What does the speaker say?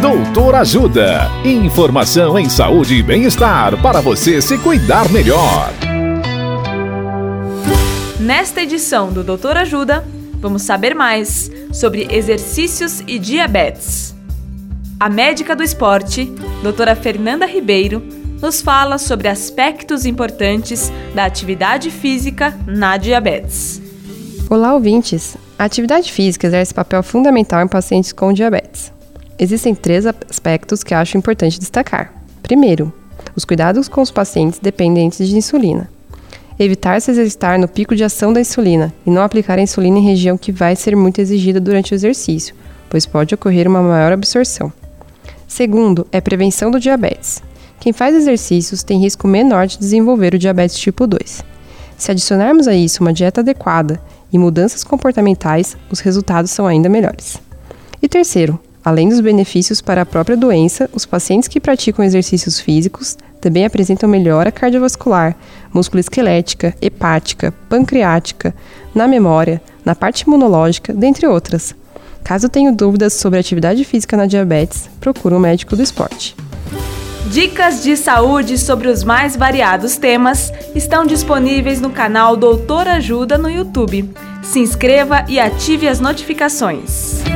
Doutor Ajuda. Informação em saúde e bem-estar para você se cuidar melhor. Nesta edição do Doutor Ajuda, vamos saber mais sobre exercícios e diabetes. A médica do esporte, doutora Fernanda Ribeiro, nos fala sobre aspectos importantes da atividade física na diabetes. Olá, ouvintes! A atividade física exerce papel fundamental em pacientes com diabetes. Existem três aspectos que acho importante destacar. Primeiro, os cuidados com os pacientes dependentes de insulina. Evitar se exercitar no pico de ação da insulina e não aplicar a insulina em região que vai ser muito exigida durante o exercício, pois pode ocorrer uma maior absorção. Segundo, é prevenção do diabetes. Quem faz exercícios tem risco menor de desenvolver o diabetes tipo 2. Se adicionarmos a isso uma dieta adequada e mudanças comportamentais, os resultados são ainda melhores. E terceiro, Além dos benefícios para a própria doença, os pacientes que praticam exercícios físicos também apresentam melhora cardiovascular, musculoesquelética, hepática, pancreática, na memória, na parte imunológica, dentre outras. Caso tenha dúvidas sobre atividade física na diabetes, procure um médico do esporte. Dicas de saúde sobre os mais variados temas estão disponíveis no canal Doutor Ajuda no YouTube. Se inscreva e ative as notificações.